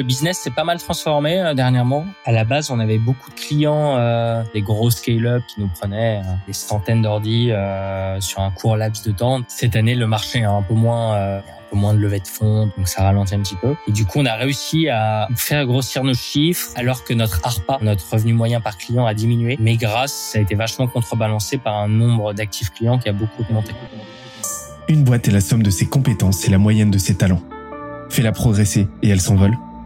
le business s'est pas mal transformé euh, dernièrement. À la base, on avait beaucoup de clients, euh, des gros scale-up qui nous prenaient euh, des centaines d'ordi sur un court laps de temps. Cette année, le marché est un peu moins, un moins de levée de fonds, donc ça ralentit un petit peu. Et du coup, on a réussi à faire grossir nos chiffres alors que notre ARPA, notre revenu moyen par client, a diminué. Mais grâce, ça a été vachement contrebalancé par un nombre d'actifs clients qui a beaucoup augmenté. Une boîte est la somme de ses compétences et la moyenne de ses talents. Fais-la progresser et elle s'envole.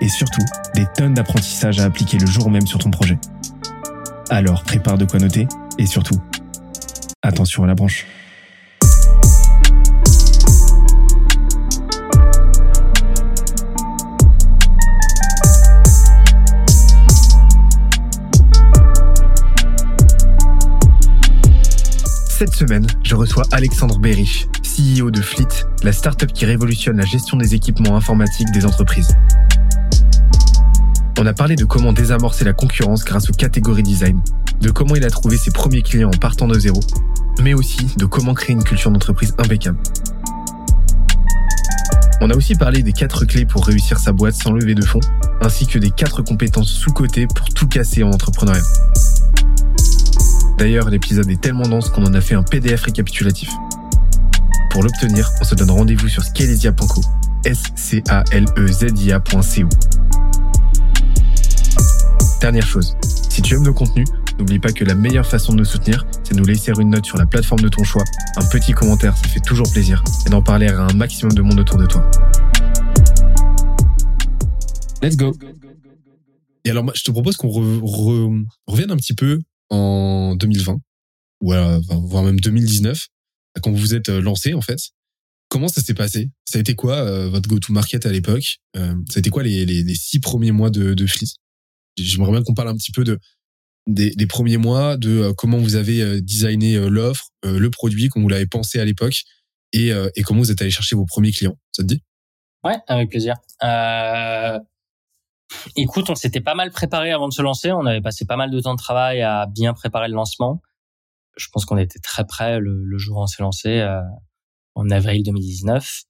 et surtout des tonnes d'apprentissages à appliquer le jour même sur ton projet. Alors prépare de quoi noter et surtout, attention à la branche. Cette semaine, je reçois Alexandre Berich, CEO de Fleet, la startup qui révolutionne la gestion des équipements informatiques des entreprises. On a parlé de comment désamorcer la concurrence grâce aux catégories design, de comment il a trouvé ses premiers clients en partant de zéro, mais aussi de comment créer une culture d'entreprise impeccable. On a aussi parlé des quatre clés pour réussir sa boîte sans lever de fonds, ainsi que des quatre compétences sous-cotées pour tout casser en entrepreneuriat. D'ailleurs, l'épisode est tellement dense qu'on en a fait un PDF récapitulatif. Pour l'obtenir, on se donne rendez-vous sur S-C-A-L-E-Z-I-A.co. Dernière chose, si tu aimes nos contenus, n'oublie pas que la meilleure façon de nous soutenir, c'est de nous laisser une note sur la plateforme de ton choix, un petit commentaire, ça fait toujours plaisir, et d'en parler à un maximum de monde autour de toi. Let's go. Et alors, je te propose qu'on re- re- revienne un petit peu en 2020, ou euh, enfin, voire même 2019, quand vous vous êtes euh, lancé en fait. Comment ça s'est passé? Ça a été quoi euh, votre go-to-market à l'époque? Euh, Ça a été quoi les six premiers mois de, de Fleet J'aimerais bien qu'on parle un petit peu de des, des premiers mois, de euh, comment vous avez euh, designé euh, l'offre, le produit, comment vous l'avez pensé à l'époque, et, et comment vous êtes allé chercher vos premiers clients. Ça te dit? Ouais, avec plaisir. Euh... Écoute, on s'était pas mal préparé avant de se lancer. On avait passé pas mal de temps de travail à bien préparer le lancement. Je pense qu'on était très près le, le jour où on s'est lancé, euh, en avril 2019.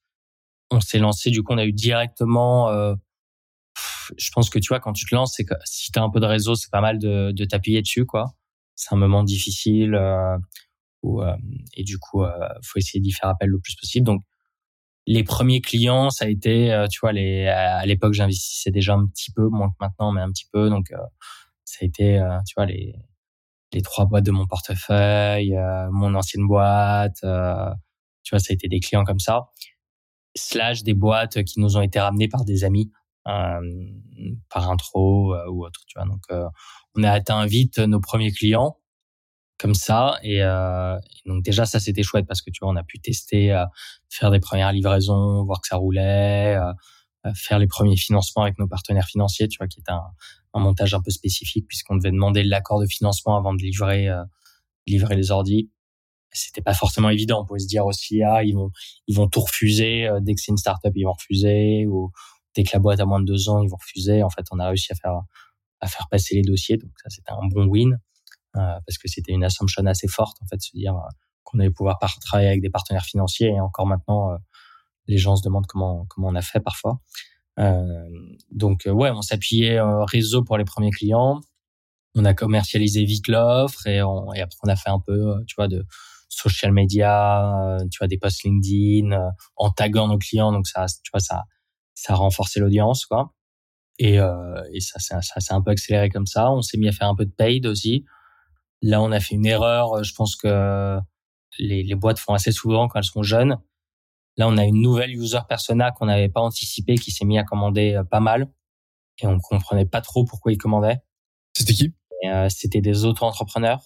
On s'est lancé, du coup, on a eu directement. Euh, je pense que tu vois, quand tu te lances, c'est que si t'as un peu de réseau, c'est pas mal de, de t'appuyer dessus, quoi. C'est un moment difficile euh, où, euh, et du coup, euh, faut essayer d'y faire appel le plus possible. Donc les premiers clients, ça a été, euh, tu vois, les, à l'époque, j'investissais déjà un petit peu, moins que maintenant, mais un petit peu. Donc, euh, ça a été, euh, tu vois, les, les trois boîtes de mon portefeuille, mon ancienne boîte, tu vois, ça a été des clients comme ça. Slash des boîtes qui nous ont été ramenées par des amis, par intro euh, ou autre, tu vois. Donc, euh, on a atteint vite nos premiers clients comme ça. Et, euh, donc déjà ça c'était chouette parce que tu vois on a pu tester euh, faire des premières livraisons voir que ça roulait euh, euh, faire les premiers financements avec nos partenaires financiers tu vois qui est un, montage un peu spécifique puisqu'on devait demander l'accord de financement avant de livrer euh, livrer les ordis c'était pas forcément évident. On pouvait se dire aussi ah ils vont ils vont tout refuser euh, dès que c'est une startup ils vont refuser ou dès que la boîte a moins de deux ans ils vont refuser. En fait on a réussi à faire passer les dossiers. Donc ça c'était un bon win euh, parce que c'était une assumption assez forte en fait de se dire euh, qu'on allait pouvoir travailler avec des partenaires financiers. Et encore maintenant euh, les gens se demandent comment on a fait parfois. Donc ouais on s'appuyait réseau pour les premiers clients. On a commercialisé vite l'offre et, et après on a fait un peu tu vois de social media tu vois des posts LinkedIn en taguant nos clients. Donc ça tu vois ça ça a renforcé l'audience quoi et, euh, et ça, ça, ça s'est un peu accéléré comme ça. On s'est mis à faire un peu de paid aussi. Là, on a fait une erreur. euh, Je pense que les, les boîtes font assez souvent quand elles sont jeunes. Là, on a une nouvelle user persona qu'on n'avait pas anticipé qui s'est mis à commander euh, pas mal. Et on comprenait pas trop pourquoi ils commandaient. C'était qui? Euh, C'était des auto-entrepreneurs.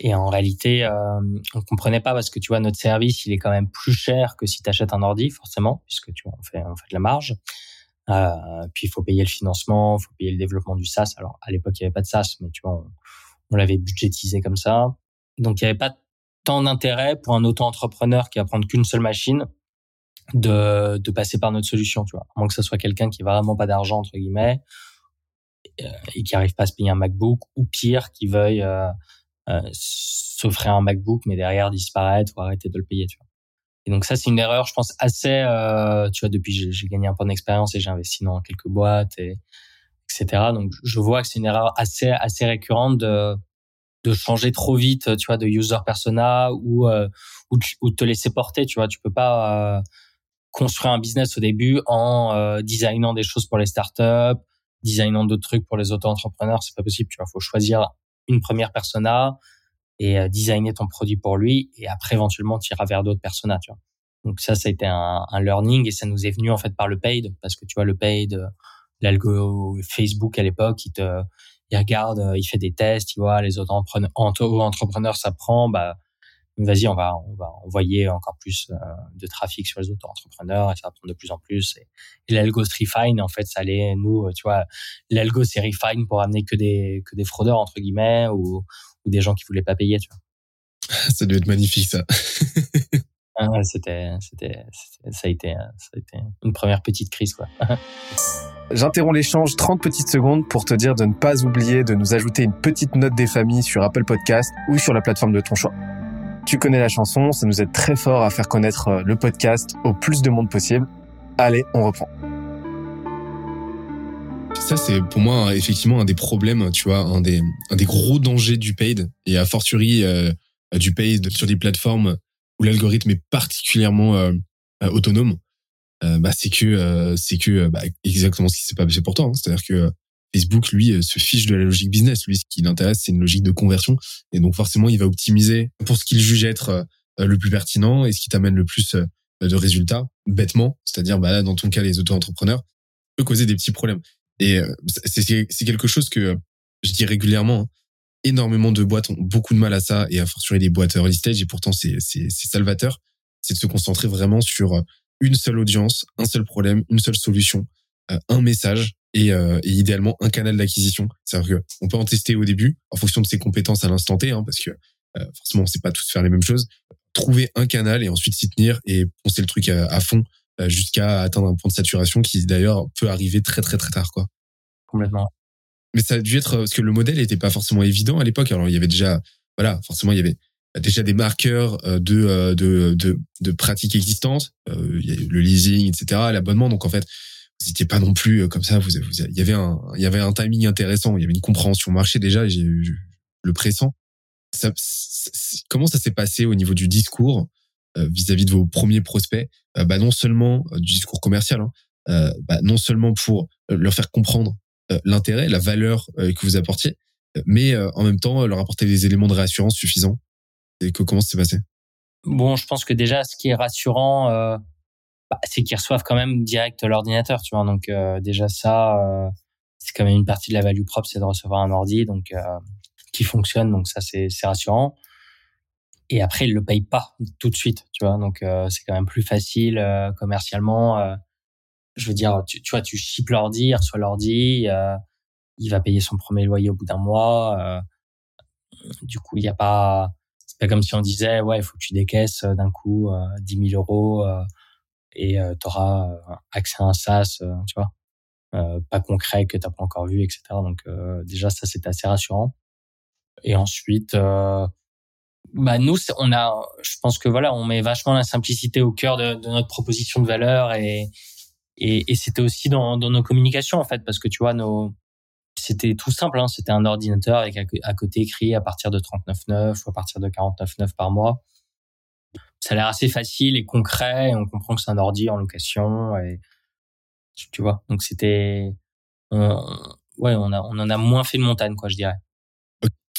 Et en réalité, euh, on comprenait pas parce que tu vois, notre service, il est quand même plus cher que si tu achètes un ordi, forcément, puisque tu vois, on fait, on fait de la marge. Euh, puis il faut payer le financement, il faut payer le développement du SaaS. Alors à l'époque il y avait pas de SaaS, mais tu vois, on, l'avait budgétisé comme ça. Donc il y avait pas tant d'intérêt pour un auto-entrepreneur qui va prendre qu'une seule machine de, de passer par notre solution, tu vois. À moins que ce soit quelqu'un qui a vraiment pas d'argent entre guillemets euh, et qui arrive pas à se payer un MacBook ou pire qui veuille euh, euh, s'offrir un MacBook mais derrière disparaître ou arrêter de le payer, tu vois. Et donc ça, c'est une erreur, je pense, assez, euh, tu vois, depuis j'ai gagné un peu d'expérience et j'ai investi dans quelques boîtes et etc. Donc je vois que c'est une erreur assez assez récurrente de de changer trop vite, tu vois, de user persona ou euh, ou, de, te laisser porter, tu vois. Tu peux pas euh, construire un business au début en euh, designant des choses pour les startups, designant d'autres trucs pour les auto-entrepreneurs, c'est pas possible, tu vois. Faut choisir une première persona, et euh, designer ton produit pour lui et après éventuellement tu iras vers d'autres personas tu vois. Donc ça ça a été un, un, learning et ça nous est venu en fait par le paid parce que tu vois le paid euh, l'algo Facebook à l'époque il te il regarde euh, il fait des tests tu vois les autres entrepreneurs ça prend bah vas-y on va on va envoyer encore plus de trafic sur les autres entrepreneurs et ça va prendre de plus en plus et, et l'algo se refine en fait ça allait nous tu vois l'algo c'est refine pour amener que des que des fraudeurs entre guillemets ou ou des gens qui voulaient pas payer, tu vois. ça devait être magnifique, ça. ah, c'était, c'était, ça a été, ça a été une première petite crise, quoi. J'interromps l'échange 30 petites secondes pour te dire de ne pas oublier de nous ajouter une petite note des familles sur Apple Podcast ou sur la plateforme de ton choix. Tu connais la chanson, ça nous aide très fort à faire connaître euh, le podcast au plus de monde possible. Allez, on reprend. Ça, c'est pour moi effectivement un des problèmes, tu vois, un des, gros dangers du paid et a fortiori euh, du paid sur des plateformes où l'algorithme est particulièrement euh, euh, autonome. bah, c'est que c'est que bah, exactement ce qui s'est passé pour toi. Hein. C'est-à-dire que Facebook, lui, se fiche de la logique business. Lui, ce qui l'intéresse, c'est une logique de conversion. Et donc, forcément, il va optimiser pour ce qu'il juge être le plus pertinent et ce qui t'amène le plus de résultats, bêtement. C'est-à-dire, bah, là, dans ton cas, les auto-entrepreneurs, peut causer des petits problèmes. Et euh, c'est quelque chose que je dis régulièrement. Hein. Énormément de boîtes ont beaucoup de mal à ça et à fortiori les boîtes early stage. Et pourtant, c'est salvateur. C'est de se concentrer vraiment sur une seule audience, un seul problème, une seule solution, euh, un message et, euh, et idéalement un canal d'acquisition. C'est-à-dire que on peut en tester au début en fonction de ses compétences à l'instant T, hein, parce que forcément, on sait pas tous faire les mêmes choses. Trouver un canal et ensuite s'y tenir et poncer le truc à, à fond euh, jusqu'à atteindre un point de saturation qui d'ailleurs peut arriver très très très tard quoi. Complètement. Mais ça a dû être parce que le modèle n'était pas forcément évident à l'époque. Alors il y avait déjà voilà forcément il y avait déjà des marqueurs euh, de euh, de de, de pratiques existantes, le leasing etc, l'abonnement donc en fait vous pas non plus comme ça. Vous, vous, il y avait un, il y avait un timing intéressant. Il y avait une compréhension marché déjà. J'ai le pressant. Ça, comment ça s'est passé au niveau du discours euh, vis-à-vis de vos premiers prospects, euh, bah, non seulement euh, du discours commercial, hein, bah, non seulement pour leur faire comprendre l'intérêt, la valeur que vous apportiez, mais en même temps leur apporter des éléments de réassurance suffisants. Et comment ça s'est passé? Bon, je pense que déjà, ce qui est rassurant, euh, bah, c'est qu'ils reçoivent quand même direct l'ordinateur, tu vois. Donc euh, déjà ça, euh, c'est quand même une partie de la value propre, c'est de recevoir un ordi, donc qui fonctionne. Donc ça, c'est rassurant et après ils le payent pas tout de suite tu vois donc euh, c'est quand même plus facile euh, commercialement euh, je veux dire tu, tu vois tu ships l'ordi il reçoit l'ordi il va payer son premier loyer au bout d'un mois du coup il y a pas c'est pas comme si on disait ouais il faut que tu décaisses d'un coup 10 000 euros et tu auras accès à un SaaS tu vois pas concret que t'as pas encore vu etc donc déjà ça c'est assez rassurant. Et ensuite bah nous on a je pense que voilà on met vachement la simplicité au cœur de, notre proposition de valeur et et, c'était aussi dans, nos communications en fait parce que tu vois nos c'était tout simple hein, c'était un ordinateur avec à, côté écrit à partir de 39,9 ou à partir de 49,9 par mois ça a l'air assez facile et concret et on comprend que c'est un ordi en location et tu vois donc c'était ouais on a on en a moins fait de montagne quoi je dirais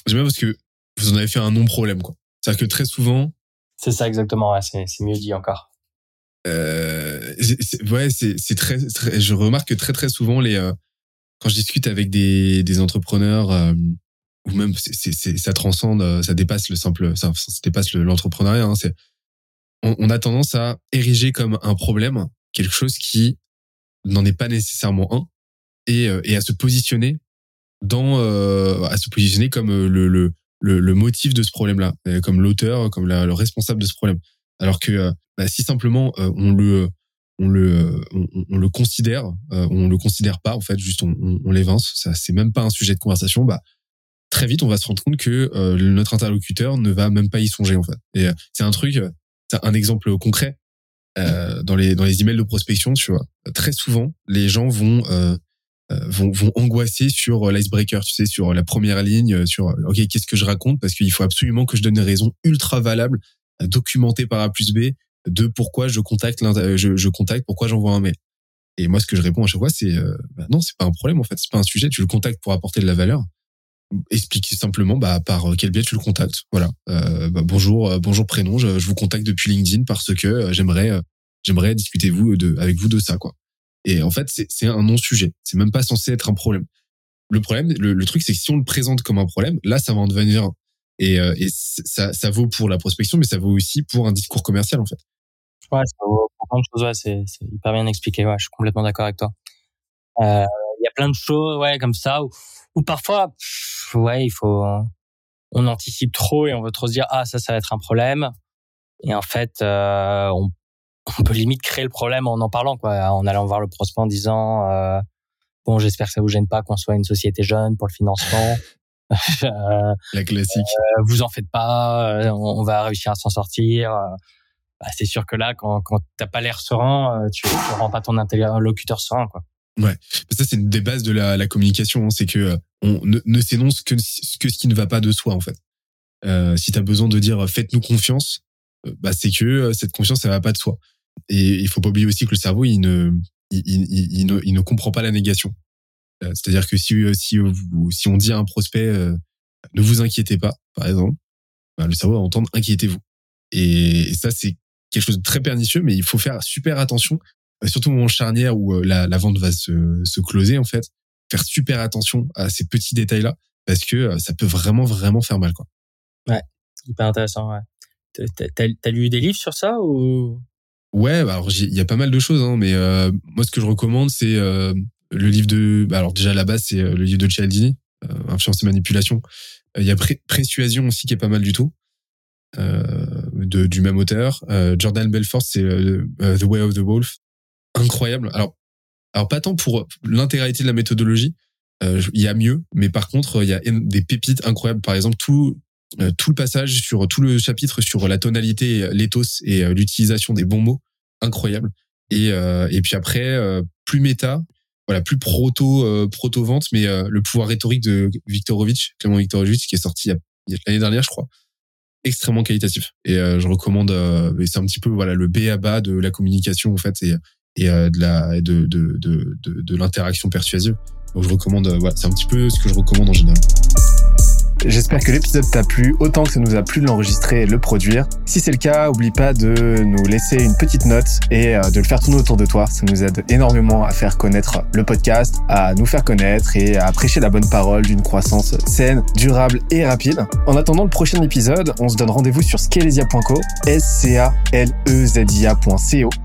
j'aime bien parce que vous en avez fait un non-problème, quoi. C'est-à-dire que très souvent. C'est ça exactement, ouais, c'est, mieux dit encore. Euh, ouais, c'est, très, très, je remarque que très très souvent les, euh, quand je discute avec des, des entrepreneurs, euh, ou même ça transcende, ça dépasse le simple, ça, ça dépasse l'entrepreneuriat. Hein, c'est, on, on, a tendance à ériger comme un problème quelque chose qui n'en est pas nécessairement un, et, et à se positionner dans, à se positionner comme le, le, le, motif de ce problème-là, comme l'auteur, comme le responsable de ce problème. Alors que bah, si simplement on le on le on, le considère, on le considère pas en fait, juste on, on, l'évince, ça c'est même pas un sujet de conversation, bah très vite on va se rendre compte que notre interlocuteur ne va même pas y songer en fait. Et c'est un truc, un exemple concret euh, dans les dans les emails de prospection, tu vois. Très souvent, les gens vont euh, euh, vont, vont angoisser sur l'icebreaker, tu sais, sur la première ligne, sur ok qu'est-ce que je raconte? Parce qu'il faut absolument que je donne une raison ultra valable, documentée par A plus B de pourquoi je contacte je, je contacte, pourquoi j'envoie un mail. Et moi, ce que je réponds à chaque fois, c'est bah non, c'est pas un problème en fait, c'est pas un sujet. Tu le contactes pour apporter de la valeur explique simplement bah, par quel biais tu le contactes. Voilà. Euh, bah, bonjour, euh, bonjour prénom. Je, vous contacte depuis LinkedIn parce que euh, j'aimerais, j'aimerais discuter vous de, avec vous de ça, quoi. Et en fait, c'est un non-sujet. C'est même pas censé être un problème. Le problème, le, truc, c'est que si on le présente comme un problème, là, ça va en devenir un. Et, et ça, ça vaut pour la prospection, mais ça vaut aussi pour un discours commercial, en fait. Ouais, ça vaut plein de choses. C'est hyper bien expliqué. Ouais, je suis complètement d'accord avec toi. A plein de choses, ouais, comme ça. Où ou parfois, ouais, il faut, on anticipe trop et on veut trop se dire ah ça ça va être un problème. Et en fait, euh, on, on, peut limite créer le problème en en parlant quoi, en allant voir le prospect en disant euh, bon j'espère que ça vous gêne pas qu'on soit une société jeune pour le financement. euh, La classique. Euh, vous en faites pas, euh, on, va réussir à s'en sortir. Bah, c'est sûr que là, quand, quand t'as pas l'air serein, tu, tu rends pas ton interlocuteur serein quoi. Ouais, ça c'est une des bases de la, communication, hein. c'est que euh, on ne, s'énonce que, ce qui ne va pas de soi en fait. Euh, si tu as besoin de dire faites-nous confiance, euh, bah c'est que euh, cette confiance ça va pas de soi. Et il faut pas oublier aussi que le cerveau il ne il, ne, il ne comprend pas la négation. C'est-à-dire que si si si on dit à un prospect ne vous inquiétez pas par exemple, bah, le cerveau va entendre inquiétez-vous. Et, ça c'est quelque chose de très pernicieux, mais il faut faire super attention surtout au moment charnière où euh, la, la vente va se, se closer en fait, faire super attention à ces petits détails là parce que euh, ça peut vraiment vraiment faire mal quoi. Ouais, hyper intéressant. Ouais. T'as as lu des livres sur ça ou? Ouais, bah alors il y a pas mal de choses, hein, mais euh, moi ce que je recommande c'est euh, le livre de, bah alors déjà à la base c'est le livre de Cialdini, euh, Influence et manipulation. Il y a Pré Persuasion aussi qui est pas mal du tout, de, du même auteur. Jordan Belfort c'est The Way of the Wolf incroyable. Alors, alors pas tant pour l'intégralité de la méthodologie, euh, il y a mieux, mais par contre, il y a des pépites incroyables. Par exemple, tout euh, tout le passage sur tout le chapitre sur la tonalité, l'éthos et euh, l'utilisation des bons mots, incroyable. Et et puis après, plus méta, voilà, plus proto proto vente, mais le pouvoir rhétorique de Viktorovitch, Clément Viktorovitch, qui est sorti l'année dernière, je crois extrêmement qualitatif et je recommande c'est un petit peu voilà le B à bas de la communication en fait et euh, de la de de de de, de l'interaction persuasive. Donc je recommande, euh, c'est un petit peu ce que je recommande en général. J'espère que l'épisode t'a plu autant que ça nous a plu de l'enregistrer et le produire. Si c'est le cas, oublie pas de nous laisser une petite note et euh, de le faire tourner autour de toi. Ça nous aide énormément à faire connaître le podcast, à nous faire connaître et à prêcher la bonne parole d'une croissance saine, durable et rapide. En attendant le prochain épisode, on se donne rendez-vous sur scalesia.co, s c a l e z i